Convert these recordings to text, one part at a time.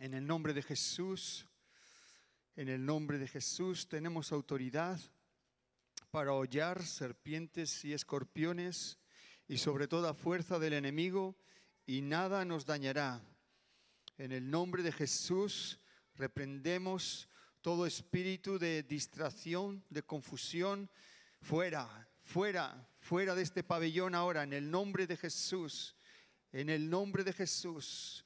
En el nombre de Jesús, en el nombre de Jesús tenemos autoridad para hollar serpientes y escorpiones y sobre toda fuerza del enemigo y nada nos dañará. En el nombre de Jesús reprendemos todo espíritu de distracción, de confusión, fuera, fuera, fuera de este pabellón ahora, en el nombre de Jesús, en el nombre de Jesús.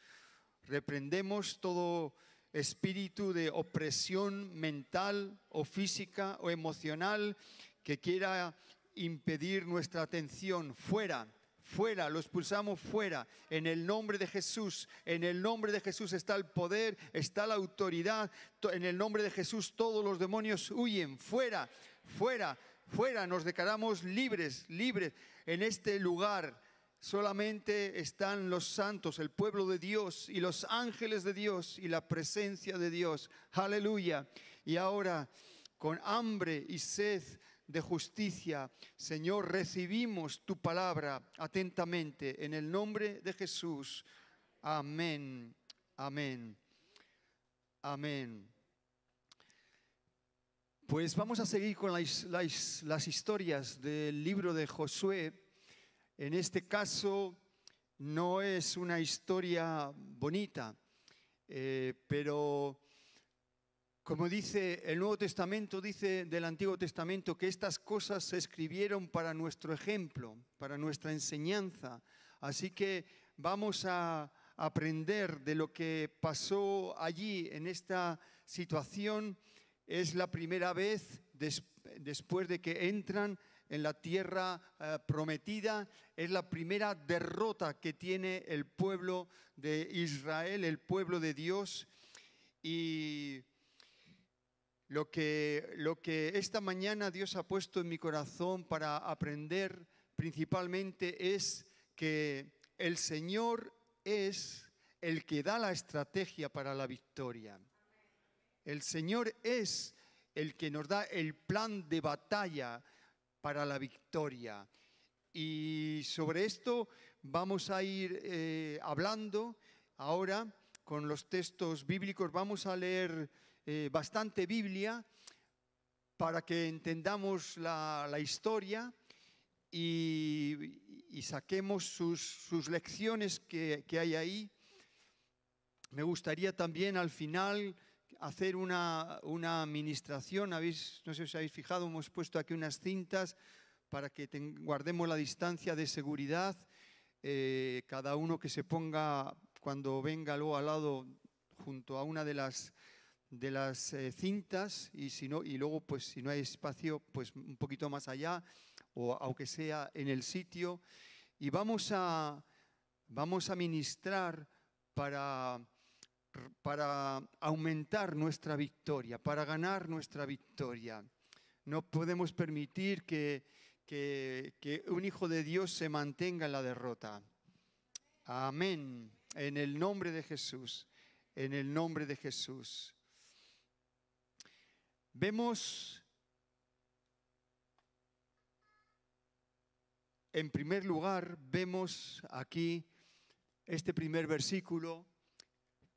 Reprendemos todo espíritu de opresión mental o física o emocional que quiera impedir nuestra atención. Fuera, fuera, lo expulsamos fuera. En el nombre de Jesús, en el nombre de Jesús está el poder, está la autoridad. En el nombre de Jesús todos los demonios huyen. Fuera, fuera, fuera. Nos declaramos libres, libres en este lugar. Solamente están los santos, el pueblo de Dios y los ángeles de Dios y la presencia de Dios. Aleluya. Y ahora, con hambre y sed de justicia, Señor, recibimos tu palabra atentamente en el nombre de Jesús. Amén, amén, amén. Pues vamos a seguir con las, las, las historias del libro de Josué. En este caso no es una historia bonita, eh, pero como dice el Nuevo Testamento, dice del Antiguo Testamento que estas cosas se escribieron para nuestro ejemplo, para nuestra enseñanza. Así que vamos a aprender de lo que pasó allí en esta situación. Es la primera vez después de que entran en la tierra eh, prometida. Es la primera derrota que tiene el pueblo de Israel, el pueblo de Dios. Y lo que, lo que esta mañana Dios ha puesto en mi corazón para aprender principalmente es que el Señor es el que da la estrategia para la victoria. El Señor es el que nos da el plan de batalla para la victoria. Y sobre esto vamos a ir eh, hablando ahora con los textos bíblicos. Vamos a leer eh, bastante Biblia para que entendamos la, historia y, saquemos sus, lecciones que, hay ahí. Me gustaría también al final hacer una, una administración. no sé si os habéis fijado, hemos puesto aquí unas cintas para que guardemos la distancia de seguridad. Eh, cada uno que se ponga cuando venga luego al lado junto a una de las de las eh, cintas y, si no, y luego, pues si no hay espacio, pues un poquito más allá o aunque sea en el sitio. Y vamos a, vamos a ministrar para, para aumentar nuestra victoria, para ganar nuestra victoria. No podemos permitir que, que, un hijo de Dios se mantenga en la derrota. Amén. En el nombre de Jesús. En el nombre de Jesús. Vemos, en primer lugar, vemos aquí este primer versículo,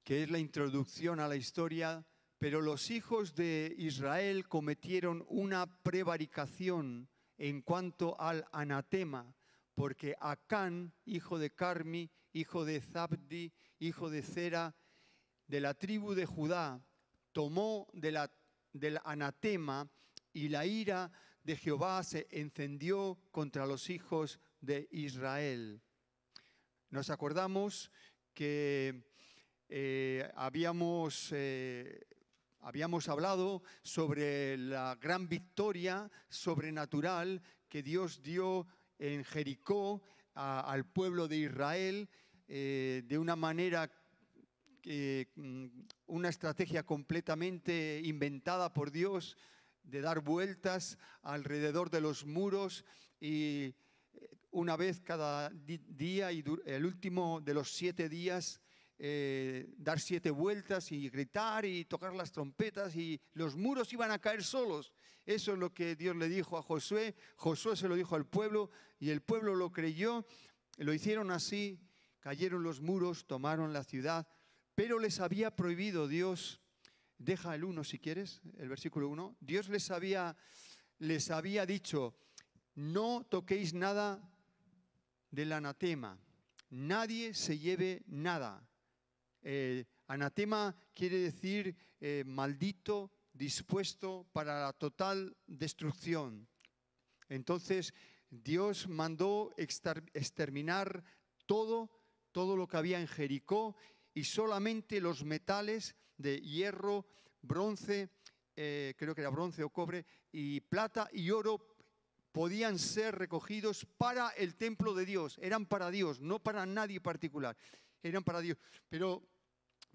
que es la introducción a la historia, pero los hijos de Israel cometieron una prevaricación en cuanto al anatema, porque Acán, hijo de Carmi, hijo de Zabdi, hijo de Zera, de la tribu de Judá, tomó de la del anatema y la ira de Jehová se encendió contra los hijos de Israel. Nos acordamos que eh, habíamos, eh, habíamos hablado sobre la gran victoria sobrenatural que Dios dio en Jericó al pueblo de Israel eh, de una manera Mm, una estrategia completamente inventada por Dios de dar vueltas alrededor de los muros y una vez cada día y el último de los siete días eh, dar siete vueltas y gritar y tocar las trompetas y los muros iban a caer solos. Eso es lo que Dios le dijo a Josué. Josué se lo dijo al pueblo y el pueblo lo creyó. Lo hicieron así, cayeron los muros, tomaron la ciudad pero les había prohibido Dios, deja el 1 si quieres, el versículo 1, Dios les había, les había dicho, no toquéis nada del anatema, nadie se lleve nada. Eh, anatema quiere decir eh, maldito, dispuesto para la total destrucción. Entonces Dios mandó exterminar todo, todo lo que había en Jericó y solamente los metales de hierro, bronce, eh, creo que era bronce o cobre, y plata y oro podían ser recogidos para el templo de Dios. Eran para Dios, no para nadie particular. Eran para Dios. Pero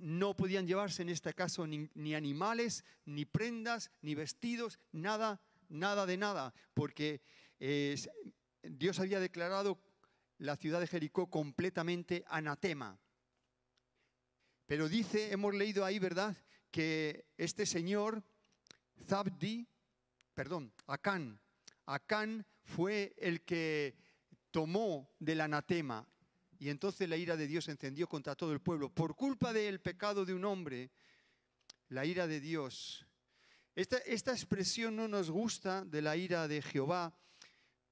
no podían llevarse en este caso ni, animales, ni prendas, ni vestidos, nada, nada de nada, porque eh, Dios había declarado la ciudad de Jericó completamente anatema. Pero dice, hemos leído ahí, ¿verdad?, que este señor, Zabdi, perdón, Acán, Acán fue el que tomó del anatema y entonces la ira de Dios se encendió contra todo el pueblo. Por culpa del pecado de un hombre, la ira de Dios. Esta, esta expresión no nos gusta de la ira de Jehová,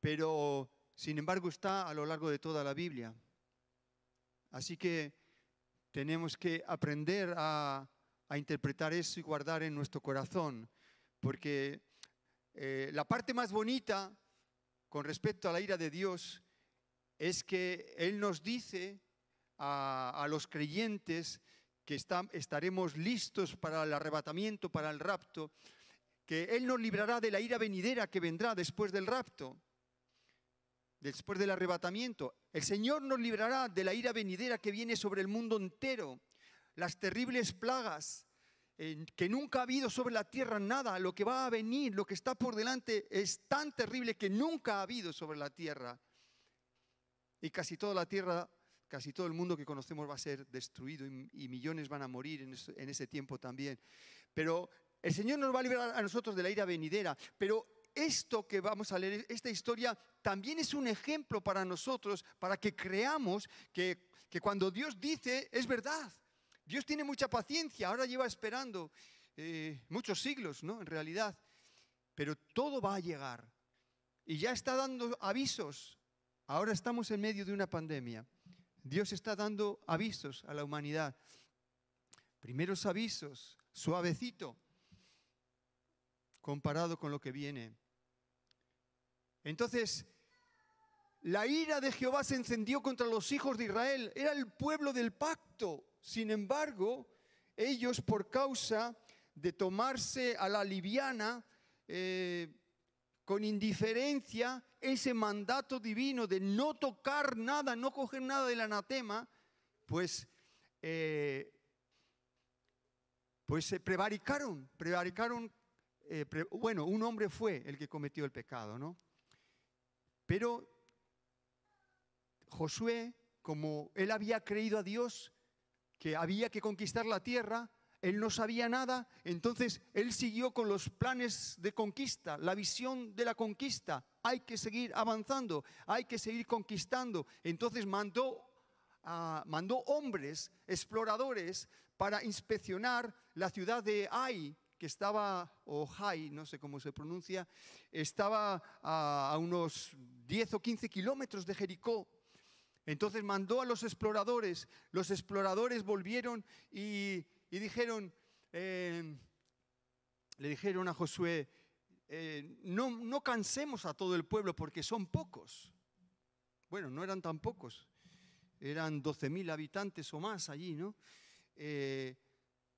pero sin embargo está a lo largo de toda la Biblia. Así que tenemos que aprender a, interpretar eso y guardar en nuestro corazón, porque eh, la parte más bonita con respecto a la ira de Dios es que Él nos dice a, los creyentes que estaremos listos para el arrebatamiento, para el rapto, que Él nos librará de la ira venidera que vendrá después del rapto, después del arrebatamiento. El Señor nos librará de la ira venidera que viene sobre el mundo entero, las terribles plagas que nunca ha habido sobre la tierra nada, lo que va a venir, lo que está por delante es tan terrible que nunca ha habido sobre la tierra. Y casi toda la tierra, casi todo el mundo que conocemos va a ser destruido y, millones van a morir en, ese tiempo también. Pero el Señor nos va a liberar a nosotros de la ira venidera. Pero esto que vamos a leer, esta historia, también es un ejemplo para nosotros, para que creamos que, cuando Dios dice, es verdad. Dios tiene mucha paciencia, ahora lleva esperando eh, muchos siglos, ¿no? En realidad. Pero todo va a llegar. Y ya está dando avisos Ahora estamos en medio de una pandemia. Dios está dando avisos a la humanidad. Primeros avisos, suavecito, comparado con lo que viene. Entonces, la ira de Jehová se encendió contra los hijos de Israel. Era el pueblo del pacto. Sin embargo, ellos por causa de tomarse a la liviana, eh, con indiferencia ese mandato divino de no tocar nada, no coger nada del anatema, pues, eh, pues se prevaricaron, prevaricaron, eh, bueno, un hombre fue el que cometió el pecado, ¿no? Pero Josué, como él había creído a Dios que había que conquistar la tierra, él no sabía nada, entonces él siguió con los planes de conquista, la visión de la conquista. Hay que seguir avanzando, hay que seguir conquistando. Entonces mandó, mandó hombres, exploradores, para inspeccionar la ciudad de Ai, que estaba, o Hai, no sé cómo se pronuncia, estaba a, a unos 10 o 15 kilómetros de Jericó. Entonces mandó a los exploradores, los exploradores volvieron y y dijeron, eh, le dijeron a Josué, eh, no, no cansemos a todo el pueblo porque son pocos. Bueno, no eran tan pocos, eran 12.000 habitantes o más allí, ¿no? Eh,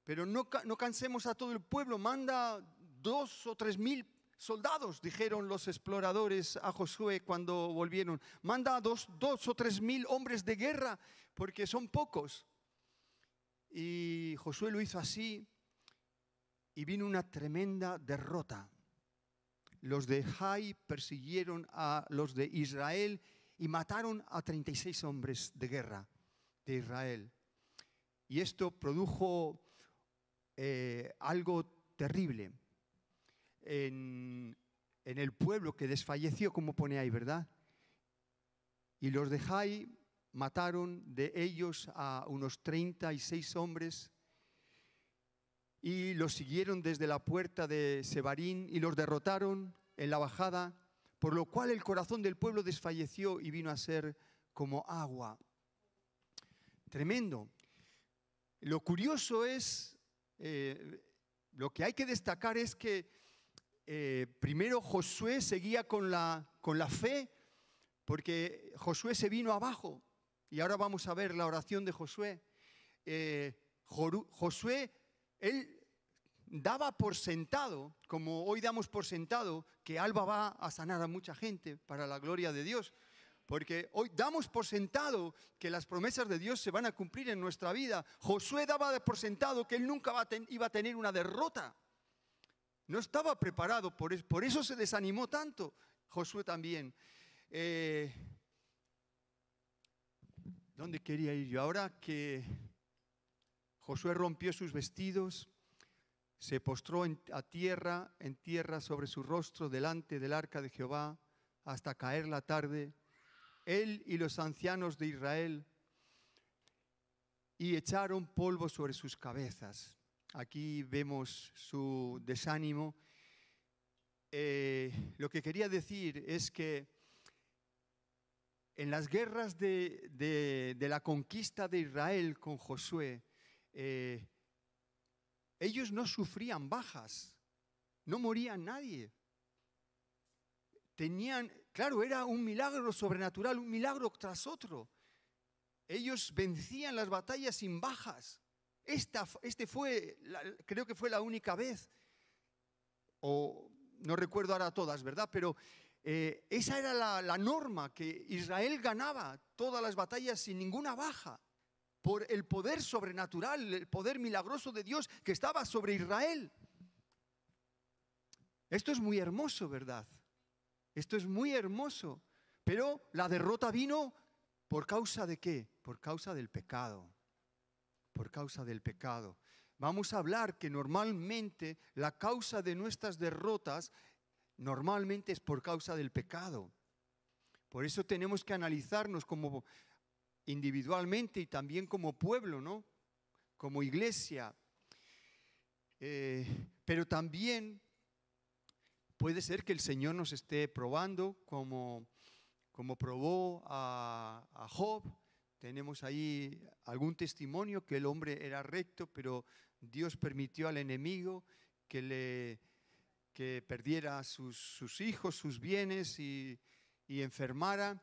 pero no, no, cansemos a todo el pueblo, manda dos o tres mil soldados, dijeron los exploradores a Josué cuando volvieron. Manda dos, dos o tres mil hombres de guerra, porque son pocos. Y Josué lo hizo así y vino una tremenda derrota. Los de Jai persiguieron a los de Israel y mataron a 36 hombres de guerra de Israel. Y esto produjo eh, algo terrible en, el pueblo que desfalleció, como pone ahí, ¿verdad? Y los de Jai mataron de ellos a unos 36 hombres y los siguieron desde la puerta de Sebarín y los derrotaron en la bajada, por lo cual el corazón del pueblo desfalleció y vino a ser como agua. Tremendo. Lo curioso es, eh, lo que hay que destacar es que eh, primero Josué seguía con la, con la fe, porque Josué se vino abajo, y ahora vamos a ver la oración de Josué. Eh, Josué, él daba por sentado, como hoy damos por sentado, que Alba va a sanar a mucha gente para la gloria de Dios. Porque hoy damos por sentado que las promesas de Dios se van a cumplir en nuestra vida. Josué daba por sentado que él nunca iba a tener una derrota. No estaba preparado, por eso, se desanimó tanto. Josué también. Eh, ¿Dónde quería ir yo? Ahora que Josué rompió sus vestidos, se postró a tierra, en tierra sobre su rostro delante del arca de Jehová hasta caer la tarde, él y los ancianos de Israel, y echaron polvo sobre sus cabezas. Aquí vemos su desánimo. Eh, lo que quería decir es que en las guerras de, la conquista de Israel con Josué, eh, ellos no sufrían bajas, no moría nadie. Tenían, claro, era un milagro sobrenatural, un milagro tras otro. Ellos vencían las batallas sin bajas. Esta, este fue, creo que fue la única vez, o no recuerdo ahora todas, ¿verdad? Pero eh, esa era la norma, que Israel ganaba todas las batallas sin ninguna baja por el poder sobrenatural, el poder milagroso de Dios que estaba sobre Israel. Esto es muy hermoso, ¿verdad? Esto es muy hermoso. Pero la derrota vino por causa de qué? Por causa del pecado. Por causa del pecado. Vamos a hablar que normalmente la causa de nuestras derrotas normalmente es por causa del pecado. Por eso tenemos que analizarnos como individualmente y también como pueblo, ¿no? Como iglesia. Eh, pero también puede ser que el Señor nos esté probando como, como probó a, a Job. Tenemos ahí algún testimonio que el hombre era recto, pero Dios permitió al enemigo que le que perdiera sus, hijos, sus bienes y, y enfermara.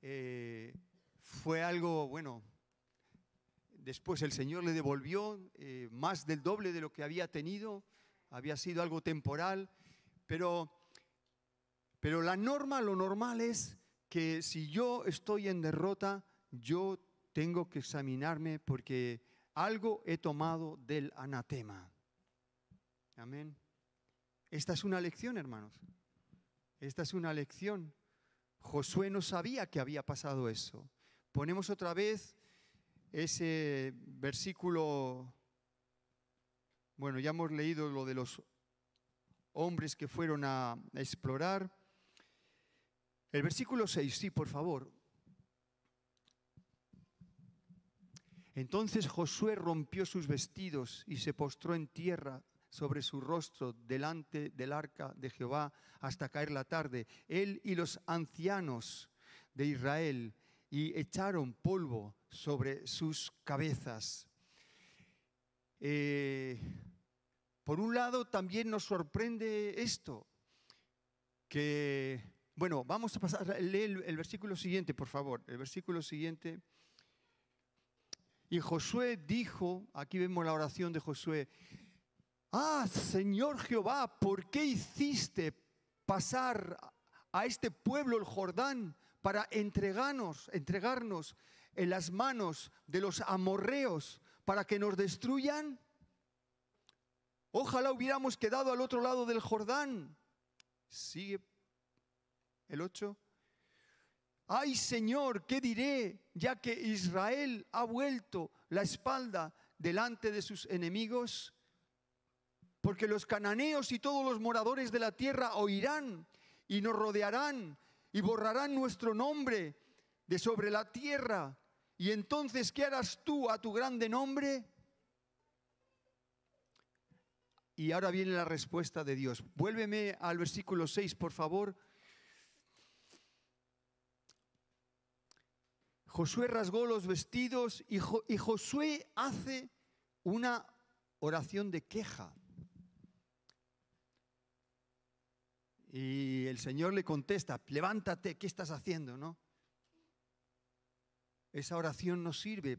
Eh, fue algo, bueno, después el Señor le devolvió eh, más del doble de lo que había tenido, había sido algo temporal, pero, pero la norma, lo normal es que si yo estoy en derrota, yo tengo que examinarme porque algo he tomado del anatema. Amén. Esta es una lección, hermanos. Esta es una lección. Josué no sabía que había pasado eso. Ponemos otra vez ese versículo, bueno, ya hemos leído lo de los hombres que fueron a, explorar. El versículo 6, sí, por favor. Entonces Josué rompió sus vestidos y se postró en tierra sobre su rostro delante del arca de Jehová hasta caer la tarde. Él y los ancianos de Israel y echaron polvo sobre sus cabezas. Eh, por un lado, también nos sorprende esto, que, bueno, vamos a pasar, a leer el versículo siguiente, por favor, el versículo siguiente. Y Josué dijo, aquí vemos la oración de Josué, ah, Señor Jehová, ¿por qué hiciste pasar a este pueblo el Jordán para entregarnos, entregarnos en las manos de los amorreos para que nos destruyan? Ojalá hubiéramos quedado al otro lado del Jordán. Sigue el 8. Ay Señor, ¿qué diré? Ya que Israel ha vuelto la espalda delante de sus enemigos. Porque los cananeos y todos los moradores de la tierra oirán y nos rodearán y borrarán nuestro nombre de sobre la tierra ¿Y entonces qué harás tú a tu grande nombre? Y ahora viene la respuesta de Dios. Vuélveme al versículo 6, por favor. Josué rasgó los vestidos y, y Josué hace una oración de queja. Y el Señor le contesta, levántate, ¿qué estás haciendo? ¿No? Esa oración no sirve.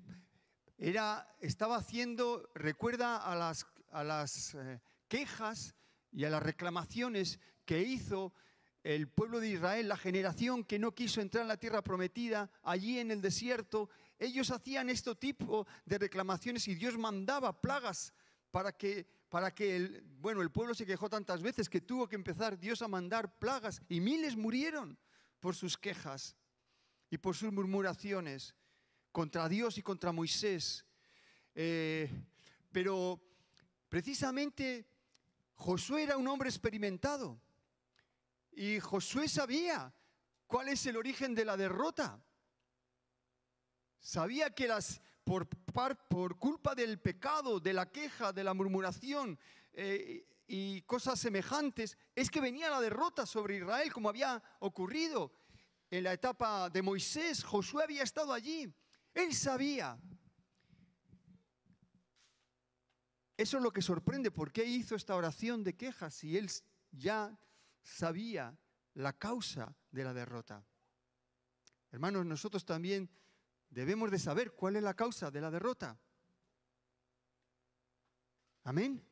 Era, estaba haciendo, recuerda a las, a las eh, quejas y a las reclamaciones que hizo el pueblo de Israel, la generación que no quiso entrar en la tierra prometida, allí en el desierto, ellos hacían este tipo de reclamaciones y Dios mandaba plagas para que, para que el, bueno, el pueblo se quejó tantas veces que tuvo que empezar Dios a mandar plagas y miles murieron por sus quejas y por sus murmuraciones contra Dios y contra Moisés. Eh, pero precisamente Josué era un hombre experimentado. Y Josué sabía cuál es el origen de la derrota. Sabía que las, por, culpa del pecado, de la queja, de la murmuración eh, y cosas semejantes, es que venía la derrota sobre Israel, como había ocurrido en la etapa de Moisés. Josué había estado allí. Él sabía. Eso es lo que sorprende. ¿Por qué hizo esta oración de quejas si él ya sabía la causa de la derrota. Hermanos, nosotros también debemos de saber cuál es la causa de la derrota. Amén.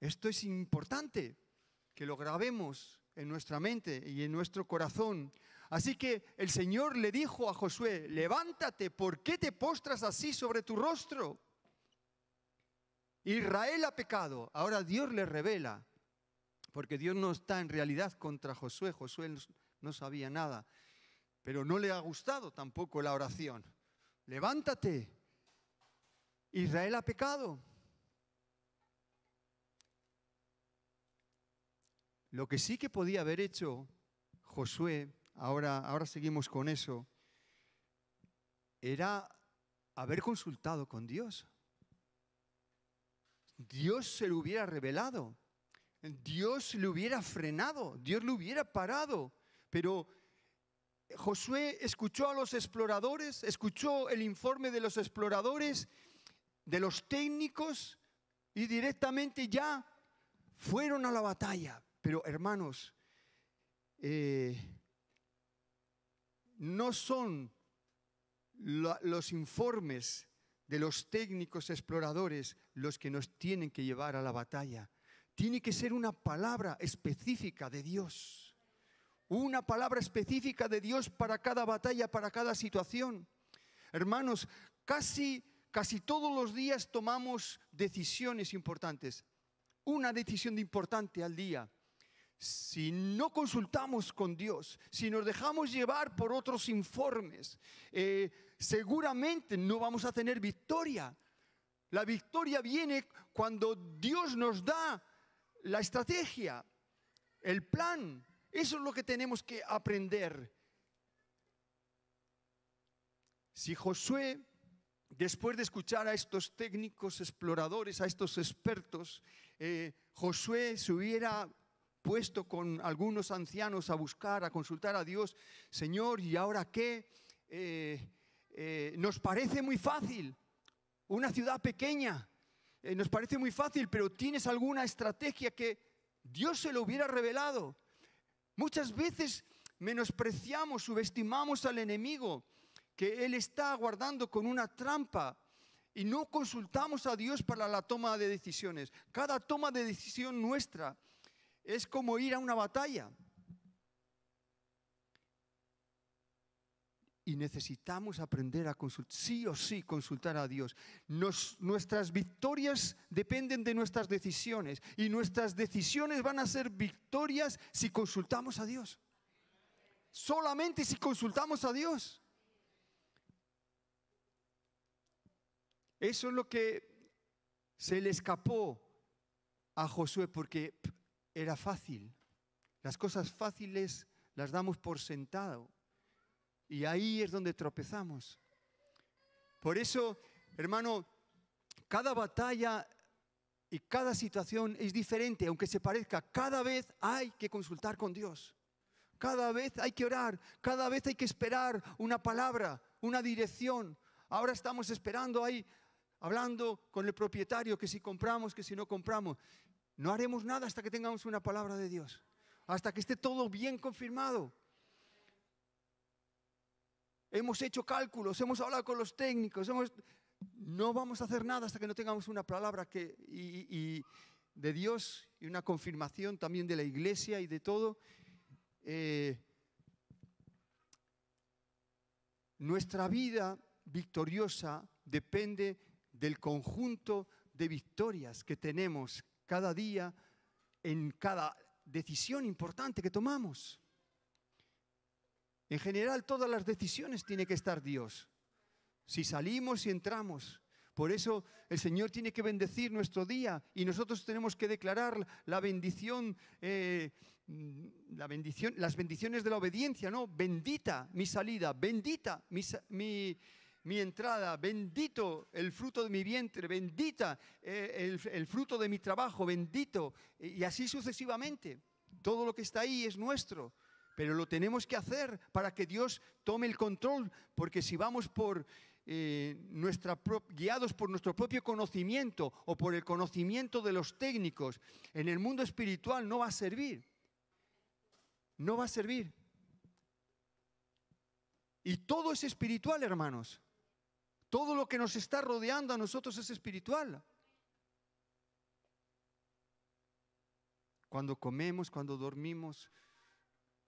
Esto es importante que lo grabemos en nuestra mente y en nuestro corazón. Así que el Señor le dijo a Josué, levántate, ¿por qué te postras así sobre tu rostro? Israel ha pecado. Ahora Dios le revela porque Dios no está en realidad contra Josué. Josué no sabía nada, pero no le ha gustado tampoco la oración. Levántate, Israel ha pecado. Lo que sí que podía haber hecho Josué, ahora, ahora seguimos con eso, era haber consultado con Dios. Dios se lo hubiera revelado. Dios le hubiera frenado, Dios le hubiera parado. Pero Josué escuchó a los exploradores, escuchó el informe de los exploradores, de los técnicos, y directamente ya fueron a la batalla. Pero hermanos, eh, no son los informes de los técnicos exploradores los que nos tienen que llevar a la batalla tiene que ser una palabra específica de Dios. Una palabra específica de Dios para cada batalla, para cada situación. Hermanos, casi, casi todos los días tomamos decisiones importantes. Una decisión importante al día. Si no consultamos con Dios, si nos dejamos llevar por otros informes, eh, seguramente no vamos a tener victoria. La victoria viene cuando Dios nos da la estrategia, el plan. Eso es lo que tenemos que aprender. Si Josué, después de escuchar a estos técnicos exploradores, a estos expertos, eh, Josué se hubiera puesto con algunos ancianos a buscar, a consultar a Dios, Señor, ¿y ahora qué? Eh, eh, nos parece muy fácil, una ciudad pequeña, nos parece muy fácil, pero tienes alguna estrategia que Dios se lo hubiera revelado. Muchas veces menospreciamos, subestimamos al enemigo, que Él está aguardando con una trampa y no consultamos a Dios para la toma de decisiones. Cada toma de decisión nuestra es como ir a una batalla. Y necesitamos aprender a consultar, sí o sí consultar a Dios. nuestras victorias dependen de nuestras decisiones y nuestras decisiones van a ser victorias si consultamos a Dios. Solamente si consultamos a Dios. Eso es lo que se le escapó a Josué porque era fácil. Las cosas fáciles las damos por sentado Y ahí es donde tropezamos. Por eso, hermano, cada batalla y cada situación es diferente, aunque se parezca. Cada vez hay que consultar con Dios. Cada vez hay que orar. Cada vez hay que esperar una palabra, una dirección. Ahora estamos esperando ahí, hablando con el propietario, que si compramos, que si no compramos. No haremos nada hasta que tengamos una palabra de Dios. Hasta que esté todo bien confirmado. Hemos hecho cálculos, hemos hablado con los técnicos, hemos, no vamos a hacer nada hasta que no tengamos una palabra de Dios y una confirmación también de la iglesia y de todo. Eh, nuestra vida victoriosa depende del conjunto de victorias que tenemos cada día en cada decisión importante que tomamos. En general, todas las decisiones tiene que estar Dios si salimos y entramos. Por eso el Señor tiene que bendecir nuestro día y nosotros tenemos que declarar la bendición, eh, las bendiciones de la obediencia, ¿no? Bendita mi salida, bendita mi, entrada, bendito el fruto de mi vientre, bendita eh, el fruto de mi trabajo, bendito, y así sucesivamente. Todo lo que está ahí es nuestro pero lo tenemos que hacer para que Dios tome el control, porque si vamos por eh, guiados por nuestro propio conocimiento o por el conocimiento de los técnicos, en el mundo espiritual no va a servir. No va a servir. Y todo es espiritual, hermanos. Todo lo que nos está rodeando a nosotros es espiritual. Cuando comemos, cuando dormimos,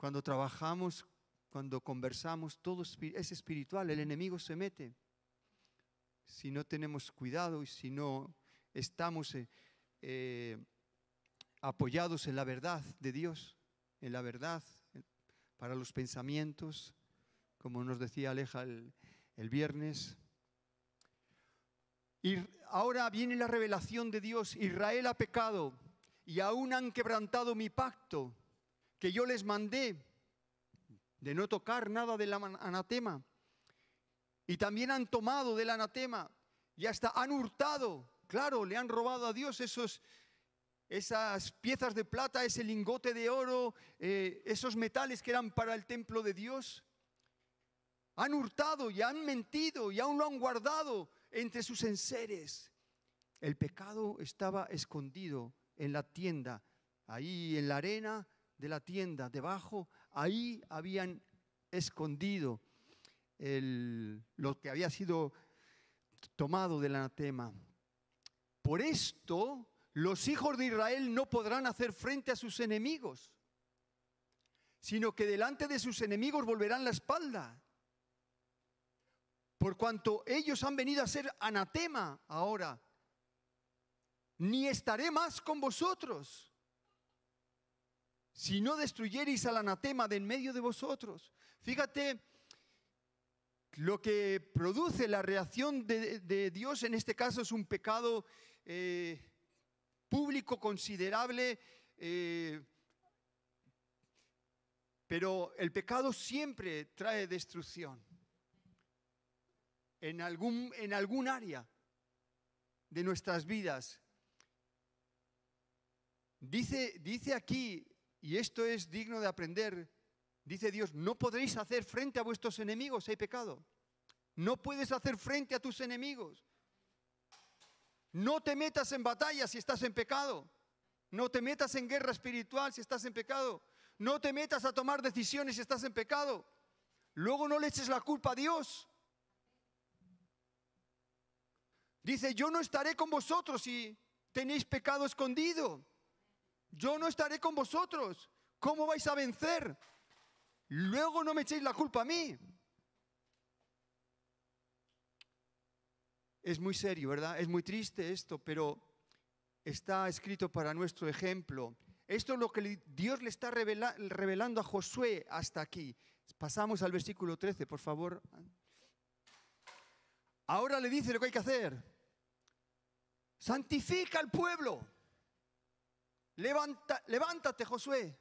cuando trabajamos, cuando conversamos, todo es espiritual. El enemigo se mete si no tenemos cuidado y si no estamos eh, eh, apoyados en la verdad de Dios, en la verdad para los pensamientos, como nos decía Aleja el, el viernes. Y ahora viene la revelación de Dios. Israel ha pecado y aún han quebrantado mi pacto que yo les mandé de no tocar nada del anatema. Y también han tomado del anatema y hasta han hurtado. Claro, le han robado a Dios esos, esas piezas de plata, ese lingote de oro, eh, esos metales que eran para el templo de Dios. Han hurtado y han mentido y aún lo han guardado entre sus enseres. El pecado estaba escondido en la tienda, ahí en la arena de la tienda, debajo, ahí habían escondido lo que había sido tomado del anatema. Por esto, los hijos de Israel no podrán hacer frente a sus enemigos, sino que delante de sus enemigos volverán la espalda. Por cuanto ellos han venido a ser anatema ahora, ni estaré más con vosotros si no destruyereis al anatema de en medio de vosotros. Fíjate lo que produce la reacción de, Dios en este caso es un pecado eh, público considerable, eh, pero el pecado siempre trae destrucción en algún, en algún área de nuestras vidas. Dice, dice aquí, y esto es digno de aprender, Dice Dios, no podréis hacer frente a vuestros enemigos hay pecado. No puedes hacer frente a tus enemigos. No te metas en batalla si estás en pecado. No te metas en guerra espiritual si estás en pecado. No te metas a tomar decisiones si estás en pecado. Luego no le eches la culpa a Dios. Dice, yo no estaré con vosotros si tenéis pecado escondido. Yo no estaré con vosotros. ¿Cómo vais a vencer? Luego no me echéis la culpa a mí. Es muy serio, ¿verdad? Es muy triste esto, pero está escrito para nuestro ejemplo. Esto es lo que Dios le está revelando a Josué hasta aquí. Pasamos al versículo 13, por favor. Ahora le dice lo que hay que hacer. Santifica al pueblo. Levántate, Josué.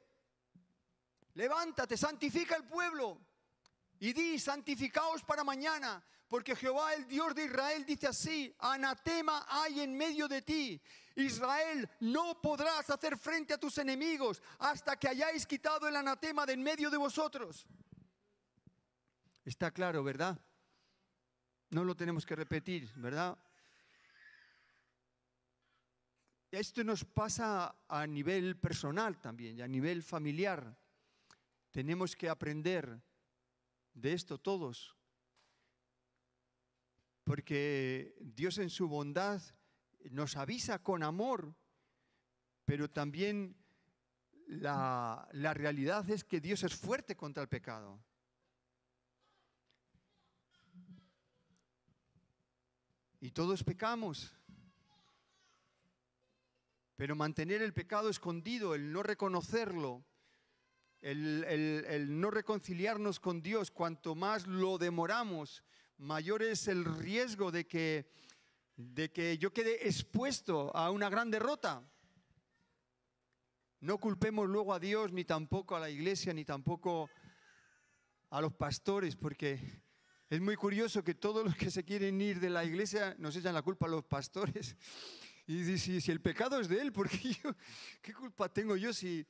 Levántate, santifica el pueblo Y di, santificaos para mañana, porque Jehová, el Dios de Israel, dice así, anatema hay en medio de ti. Israel, no podrás hacer frente a tus enemigos hasta que hayáis quitado el anatema de en medio de vosotros. Está claro, ¿verdad? No lo tenemos que repetir, ¿verdad? Esto nos pasa a nivel personal también y a nivel familiar. Tenemos que aprender de esto todos. Porque Dios en su bondad nos avisa con amor, pero también la, la realidad es que Dios es fuerte contra el pecado. Y todos pecamos. Pero mantener el pecado escondido, el no reconocerlo, el, no reconciliarnos con Dios, cuanto más lo demoramos, mayor es el riesgo de que, de que yo quede expuesto a una gran derrota. No culpemos luego a Dios, ni tampoco a la iglesia, ni tampoco a los pastores, porque es muy curioso que todos los que se quieren ir de la iglesia nos echan la culpa a los pastores. Y dicen, si, el pecado es de él, ¿por yo, qué culpa tengo yo si,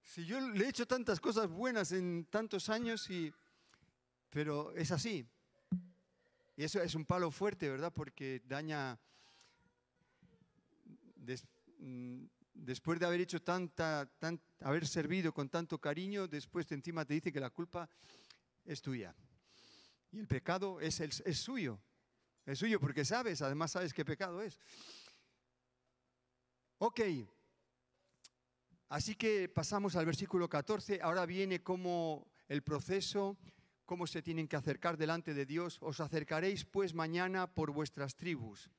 si yo le he hecho tantas cosas buenas en tantos años y... Pero es así. Y eso es un palo fuerte, ¿verdad? Porque daña... Después de haber hecho tanta, haber servido con tanto cariño, después de encima te dice que la culpa es tuya. Y el pecado es, el, es suyo. Es suyo porque sabes, además sabes qué pecado es. Ok, Así que pasamos al versículo 14. Ahora viene como el proceso, cómo se tienen que acercar delante de Dios. Os acercaréis pues mañana por vuestras tribus,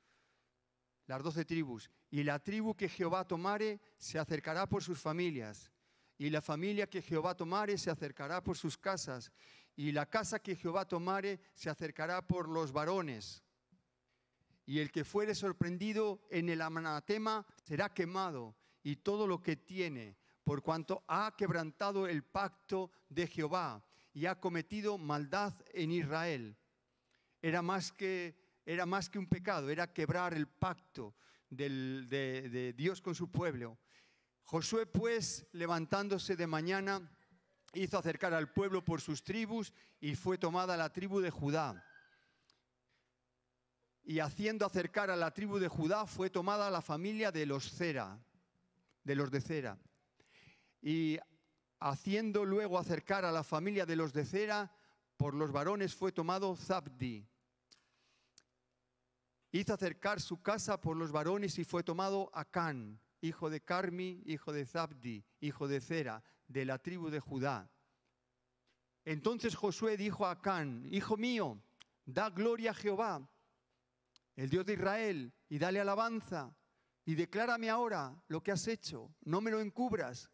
las doce tribus. Y la tribu que Jehová tomare se acercará por sus familias. Y la familia que Jehová tomare se acercará por sus casas. Y la casa que Jehová tomare se acercará por los varones. Y el que fuere sorprendido en el anatema será quemado y todo lo que tiene, por cuanto ha quebrantado el pacto de Jehová y ha cometido maldad en Israel. Era más que, era más que un pecado, era quebrar el pacto de, de Dios con su pueblo. Josué pues, levantándose de mañana, hizo acercar al pueblo por sus tribus y fue tomada la tribu de Judá. Y haciendo acercar a la tribu de Judá fue tomada la familia de los Cera de los de Cera. Y haciendo luego acercar a la familia de los de Cera, por los varones fue tomado Zabdi. Hizo acercar su casa por los varones y fue tomado Acán, hijo de Carmi, hijo de Zabdi, hijo de Cera, de la tribu de Judá. Entonces Josué dijo a Acán, hijo mío, da gloria a Jehová, el Dios de Israel, y dale alabanza, y declárame ahora lo que has hecho, no me lo encubras.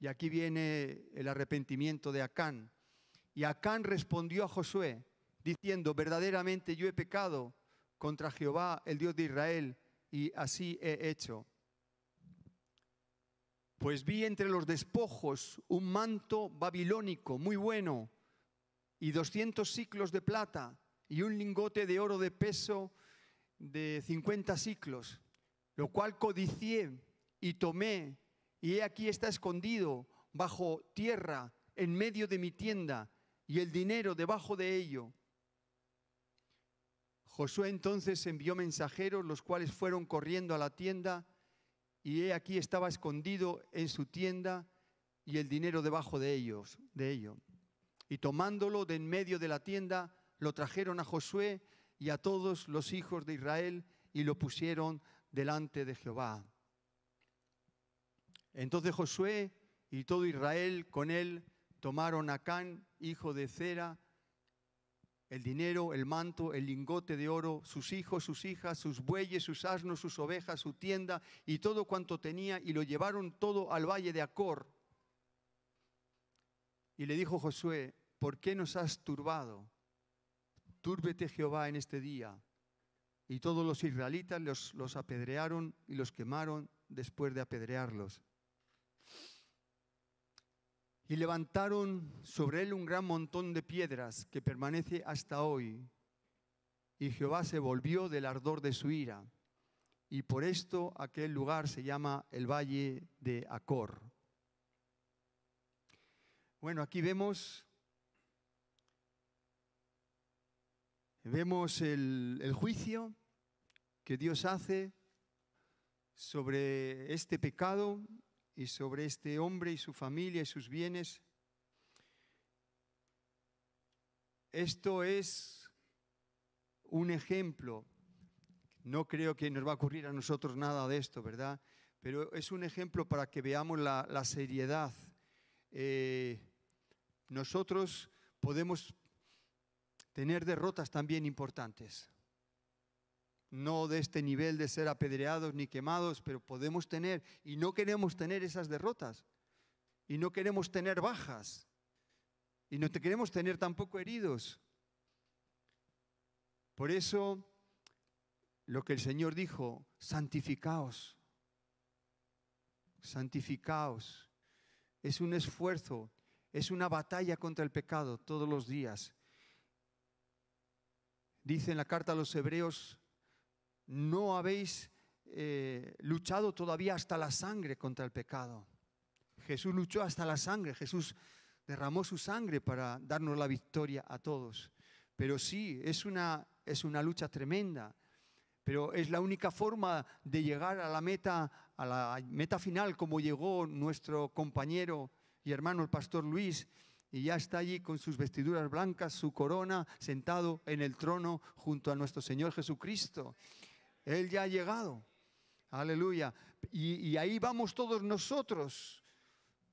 Y aquí viene el arrepentimiento de Acán. Y Acán respondió a Josué, diciendo, verdaderamente yo he pecado contra Jehová, el Dios de Israel, y así he hecho. Pues vi entre los despojos un manto babilónico muy bueno y doscientos ciclos de plata y un lingote de oro de peso de 50 ciclos, lo cual codicié y tomé, y he aquí está escondido bajo tierra en medio de mi tienda, y el dinero debajo de ello. Josué entonces envió mensajeros, los cuales fueron corriendo a la tienda, y he aquí estaba escondido en su tienda y el dinero debajo de ellos, de ello. Y tomándolo de en medio de la tienda, lo trajeron a Josué y a todos los hijos de Israel y lo pusieron delante de Jehová. Entonces Josué y todo Israel con él tomaron a Can, hijo de Cera, el dinero, el manto, el lingote de oro, sus hijos, sus hijas, sus bueyes, sus asnos, sus ovejas, su tienda y todo cuanto tenía y lo llevaron todo al valle de Acor. Y le dijo Josué, ¿por qué nos has turbado? Túrbete Jehová en este día. Y todos los israelitas los, los apedrearon y los quemaron después de apedrearlos. Y levantaron sobre él un gran montón de piedras que permanece hasta hoy. Y Jehová se volvió del ardor de su ira. Y por esto aquel lugar se llama el Valle de Acor. Bueno, aquí vemos, vemos el, juicio que Dios hace sobre este pecado y sobre este hombre y su familia y sus bienes. Esto es un ejemplo. No creo que nos va a ocurrir a nosotros nada de esto, ¿verdad? Pero es un ejemplo para que veamos la, seriedad. Eh, nosotros podemos tener derrotas también importantes no de este nivel de ser apedreados ni quemados, pero podemos tener, y no queremos tener esas derrotas, y no queremos tener bajas, y no queremos tener tampoco heridos. Por eso, lo que el Señor dijo, santificaos, santificaos. Es un esfuerzo, es una batalla contra el pecado todos los días. Dice en la carta a los hebreos, no habéis eh, luchado todavía hasta la sangre contra el pecado. Jesús luchó hasta la sangre, Jesús derramó su sangre para darnos la victoria a todos. Pero sí, es una, es una lucha tremenda, pero es la única forma de llegar a la meta, a la meta final, como llegó nuestro compañero y hermano el pastor Luis, y ya está allí con sus vestiduras blancas, su corona, sentado en el trono junto a nuestro Señor Jesucristo. Él ya ha llegado. Aleluya. Y, ahí vamos todos nosotros.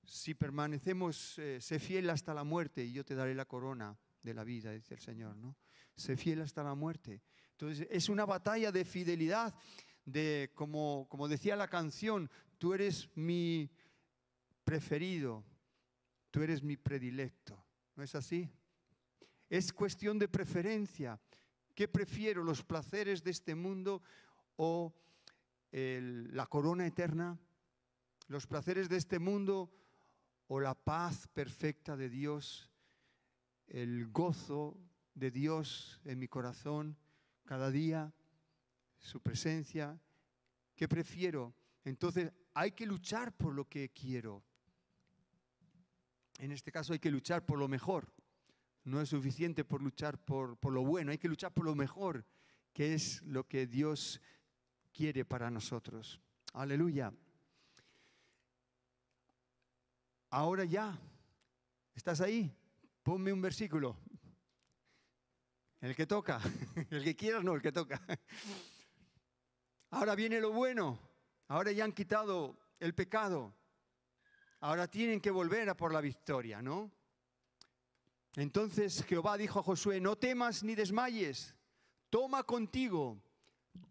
Si permanecemos, eh, sé fiel hasta la muerte y yo te daré la corona de la vida, dice el Señor, ¿no? Sé fiel hasta la muerte. Entonces, es una batalla de fidelidad, de, como, como decía la canción, tú eres mi preferido, tú eres mi predilecto. ¿No es así? Es cuestión de preferencia. ¿Qué prefiero, los placeres de este mundo o la corona eterna? ¿Los placeres de este mundo o la paz perfecta de Dios? ¿El gozo de Dios en mi corazón cada día? ¿Su presencia? ¿Qué prefiero? Entonces hay que luchar por lo que quiero. En este caso hay que luchar por lo mejor. No es suficiente por luchar por, lo bueno, hay que luchar por lo mejor, que es lo que Dios quiere para nosotros. Aleluya. Ahora ya, ¿estás ahí? Ponme un versículo. El que toca, el que quieras, no, el que toca. Ahora viene lo bueno, ahora ya han quitado el pecado, ahora tienen que volver a por la victoria, ¿no? Entonces Jehová dijo a Josué, no temas ni desmayes, toma contigo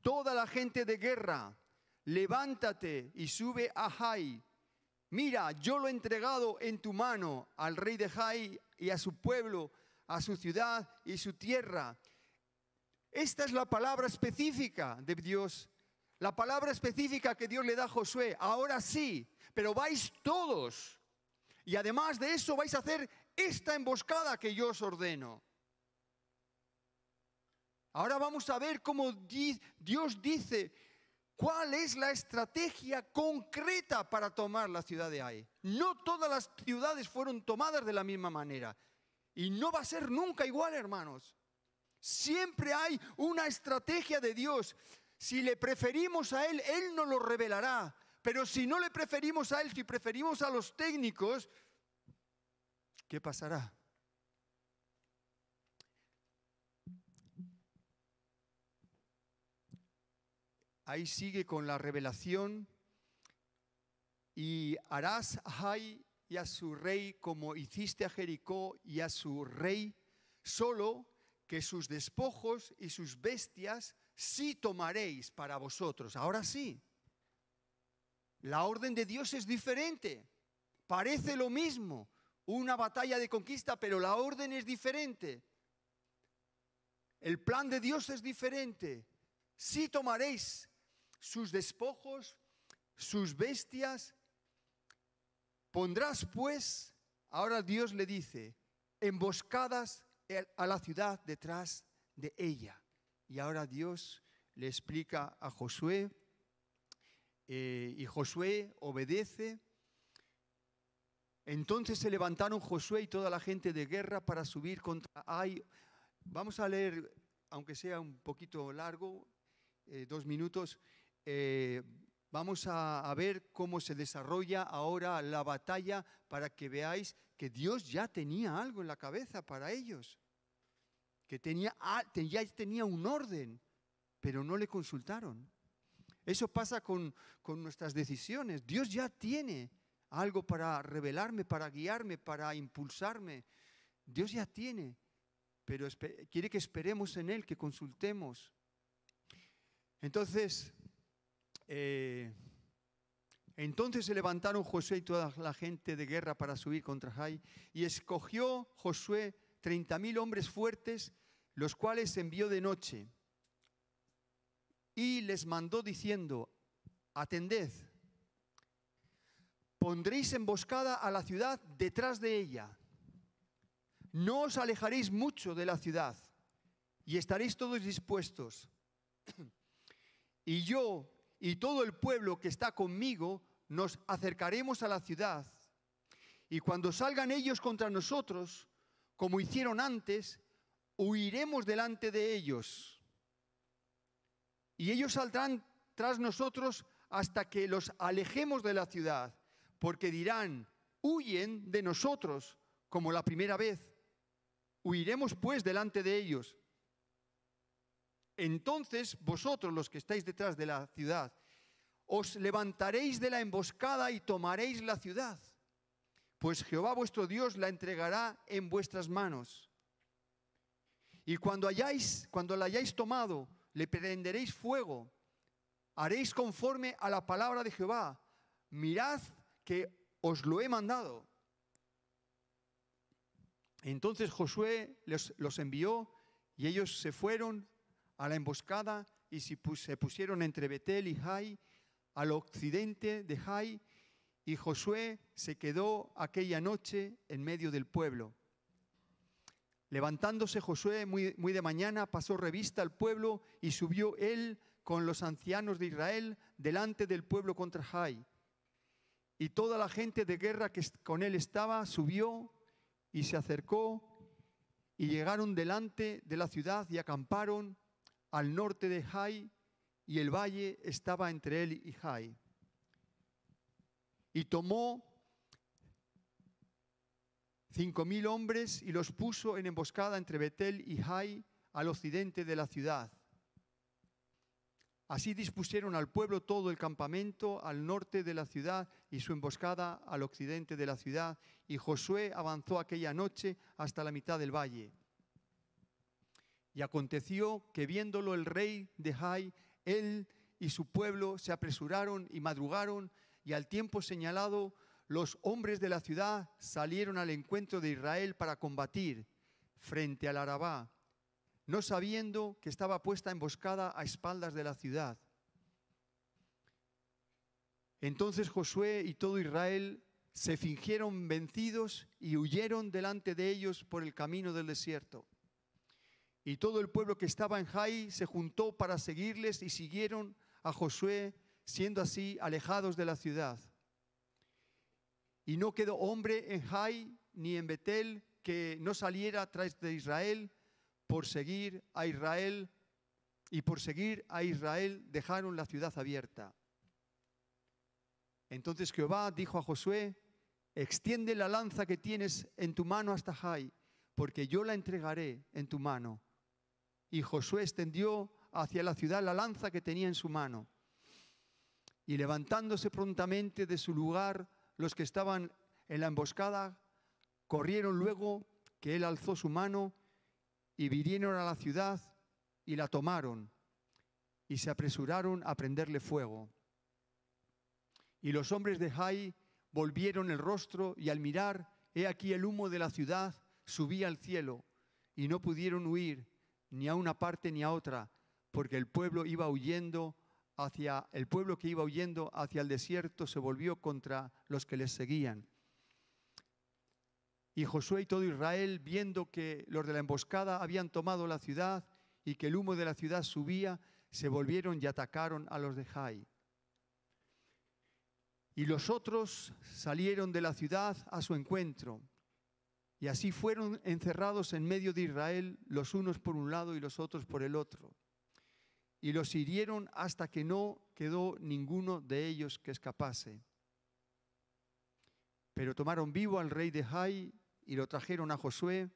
toda la gente de guerra, levántate y sube a Jai. Mira, yo lo he entregado en tu mano al rey de Jai y a su pueblo, a su ciudad y su tierra. Esta es la palabra específica de Dios, la palabra específica que Dios le da a Josué. Ahora sí, pero vais todos. Y además de eso vais a hacer esta emboscada que yo os ordeno. Ahora vamos a ver cómo Dios dice cuál es la estrategia concreta para tomar la ciudad de Ai. No todas las ciudades fueron tomadas de la misma manera. Y no va a ser nunca igual, hermanos. Siempre hay una estrategia de Dios. Si le preferimos a Él, Él nos lo revelará. Pero si no le preferimos a Él, si preferimos a los técnicos, ¿qué pasará? Ahí sigue con la revelación y harás a Jai y a su rey como hiciste a Jericó y a su rey, solo que sus despojos y sus bestias sí tomaréis para vosotros. Ahora sí, la orden de Dios es diferente, parece lo mismo, una batalla de conquista, pero la orden es diferente. El plan de Dios es diferente. Si tomaréis sus despojos, sus bestias, pondrás pues ahora Dios le dice, emboscadas a la ciudad detrás de ella. Y ahora Dios le explica a Josué, eh, y Josué obedece. Entonces se levantaron Josué y toda la gente de guerra para subir contra Ai. Vamos a leer, aunque sea un poquito largo, eh, dos minutos. Eh, vamos a, ver cómo se desarrolla ahora la batalla para que veáis que Dios ya tenía algo en la cabeza para ellos, que tenía, ya tenía un orden, pero no le consultaron. Eso pasa con, con nuestras decisiones. Dios ya tiene algo para revelarme, para guiarme, para impulsarme. Dios ya tiene, pero quiere que esperemos en Él, que consultemos. Entonces, eh, entonces se levantaron Josué y toda la gente de guerra para subir contra Jai, y escogió Josué treinta mil hombres fuertes, los cuales envió de noche, y les mandó diciendo, atended, pondréis emboscada a la ciudad detrás de ella, no os alejaréis mucho de la ciudad, y estaréis todos dispuestos. Y yo y todo el pueblo que está conmigo nos acercaremos a la ciudad. Y cuando salgan ellos contra nosotros, como hicieron antes, huiremos delante de ellos. Y ellos saldrán tras nosotros hasta que los alejemos de la ciudad, porque dirán, huyen de nosotros como la primera vez. Huiremos pues delante de ellos. Entonces vosotros los que estáis detrás de la ciudad os levantaréis de la emboscada y tomaréis la ciudad, pues Jehová vuestro Dios la entregará en vuestras manos. Y cuando hayáis, cuando la hayáis tomado, le prenderéis fuego, haréis conforme a la palabra de Jehová. Mirad que os lo he mandado. Entonces Josué los, envió y ellos se fueron a la emboscada y se pusieron entre Betel y Jai al occidente de Jai, y Josué se quedó aquella noche en medio del pueblo. Levantándose Josué muy, de mañana, pasó revista al pueblo y subió él con los ancianos de Israel delante del pueblo contra Jai. Y toda la gente de guerra que con él estaba subió y se acercó y llegaron delante de la ciudad y acamparon al norte de Jai y el valle estaba entre él y Jai. Y tomó cinco mil hombres y los puso en emboscada entre Betel y Jai al occidente de la ciudad. Así dispusieron al pueblo todo el campamento al norte de la ciudad y su emboscada al occidente de la ciudad. Y Josué avanzó aquella noche hasta la mitad del valle. Y aconteció que viéndolo el rey de Jai él y su pueblo se apresuraron y madrugaron y al tiempo señalado los hombres de la ciudad salieron al encuentro de Israel para combatir frente al Arabá, no sabiendo que estaba puesta emboscada a espaldas de la ciudad. Entonces Josué y todo Israel se fingieron vencidos y huyeron delante de ellos por el camino del desierto. Y todo el pueblo que estaba en Jai se juntó para seguirles y siguieron a Josué, siendo así alejados de la ciudad. Y no quedó hombre en Jai ni en Betel que no saliera tras de Israel por seguir a Israel y por seguir a Israel dejaron la ciudad abierta. Entonces Jehová dijo a Josué, extiende la lanza que tienes en tu mano hasta Jai, porque yo la entregaré en tu mano y Josué extendió hacia la ciudad la lanza que tenía en su mano. Y levantándose prontamente de su lugar, los que estaban en la emboscada corrieron luego que él alzó su mano y vinieron a la ciudad y la tomaron y se apresuraron a prenderle fuego. Y los hombres de Jai volvieron el rostro y al mirar, he aquí el humo de la ciudad subía al cielo y no pudieron huir ni a una parte ni a otra, porque el pueblo iba huyendo hacia el pueblo que iba huyendo hacia el desierto se volvió contra los que les seguían. Y Josué y todo Israel, viendo que los de la emboscada habían tomado la ciudad y que el humo de la ciudad subía, se volvieron y atacaron a los de Jai. Y los otros salieron de la ciudad a su encuentro. Y así fueron encerrados en medio de Israel, los unos por un lado y los otros por el otro. Y los hirieron hasta que no quedó ninguno de ellos que escapase. Pero tomaron vivo al rey de Jai y lo trajeron a Josué.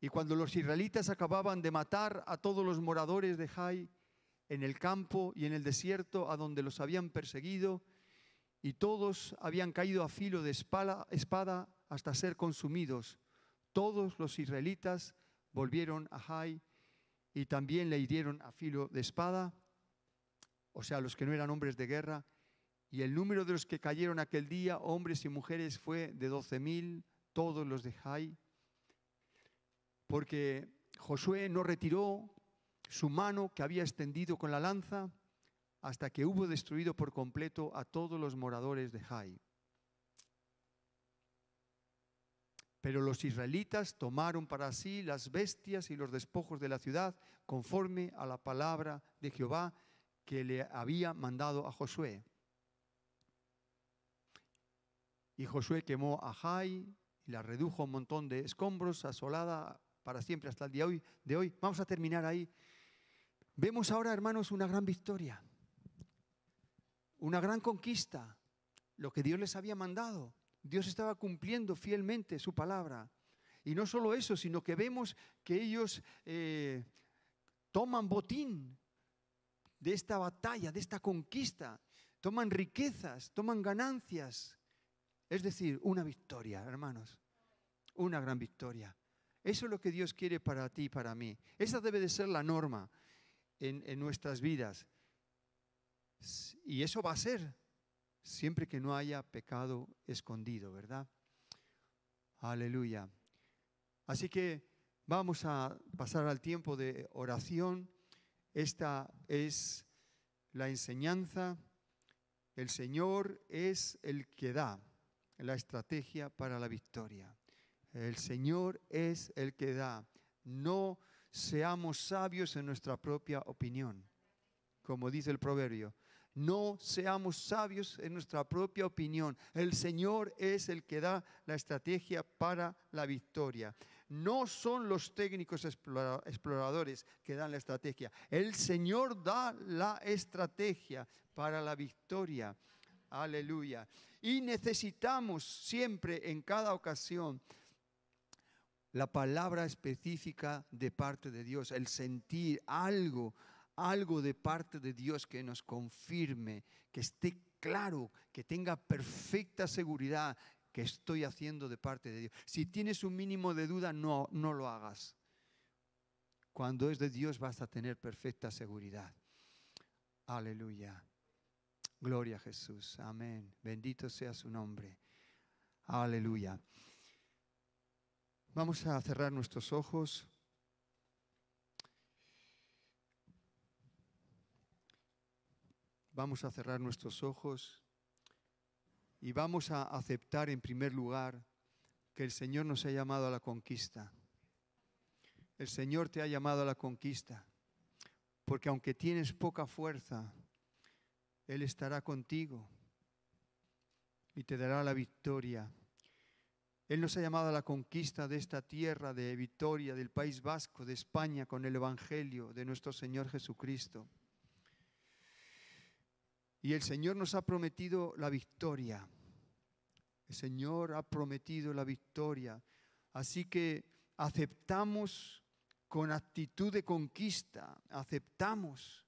Y cuando los israelitas acababan de matar a todos los moradores de Jai en el campo y en el desierto a donde los habían perseguido, y todos habían caído a filo de espada, hasta ser consumidos. Todos los israelitas volvieron a Jai y también le hirieron a filo de espada, o sea, los que no eran hombres de guerra, y el número de los que cayeron aquel día, hombres y mujeres, fue de doce mil, todos los de Jai, porque Josué no retiró su mano que había extendido con la lanza, hasta que hubo destruido por completo a todos los moradores de Jai. Pero los israelitas tomaron para sí las bestias y los despojos de la ciudad conforme a la palabra de Jehová que le había mandado a Josué. Y Josué quemó a Jai y la redujo a un montón de escombros, asolada para siempre hasta el día de hoy. Vamos a terminar ahí. Vemos ahora, hermanos, una gran victoria una gran conquista, lo que Dios les había mandado. Dios estaba cumpliendo fielmente su palabra. Y no solo eso, sino que vemos que ellos eh, toman botín de esta batalla, de esta conquista, toman riquezas, toman ganancias. Es decir, una victoria, hermanos, una gran victoria. Eso es lo que Dios quiere para ti y para mí. Esa debe de ser la norma en, en nuestras vidas. Y eso va a ser siempre que no haya pecado escondido, ¿verdad? Aleluya. Así que vamos a pasar al tiempo de oración. Esta es la enseñanza. El Señor es el que da la estrategia para la victoria. El Señor es el que da. No seamos sabios en nuestra propia opinión, como dice el proverbio. No seamos sabios en nuestra propia opinión. El Señor es el que da la estrategia para la victoria. No son los técnicos exploradores que dan la estrategia. El Señor da la estrategia para la victoria. Aleluya. Y necesitamos siempre, en cada ocasión, la palabra específica de parte de Dios, el sentir algo, algo de parte de Dios que nos confirme, que esté claro, que tenga perfecta seguridad que estoy haciendo de parte de Dios. Si tienes un mínimo de duda, no, no lo hagas. Cuando es de Dios vas a tener perfecta seguridad. Aleluya. Gloria a Jesús. Amén. Bendito sea su nombre. Aleluya. Vamos a cerrar nuestros ojos. Vamos a cerrar nuestros ojos y vamos a aceptar en primer lugar que el Señor nos ha llamado a la conquista. El Señor te ha llamado a la conquista, porque aunque tienes poca fuerza, Él estará contigo y te dará la victoria. Él nos ha llamado a la conquista de esta tierra de victoria, del País Vasco, de España, con el Evangelio de nuestro Señor Jesucristo. Y el Señor nos ha prometido la victoria. El Señor ha prometido la victoria. Así que aceptamos con actitud de conquista, aceptamos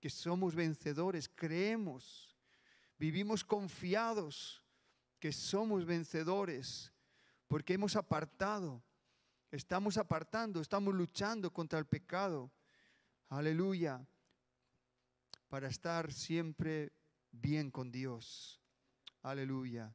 que somos vencedores, creemos, vivimos confiados que somos vencedores, porque hemos apartado, estamos apartando, estamos luchando contra el pecado. Aleluya para estar siempre bien con Dios. Aleluya.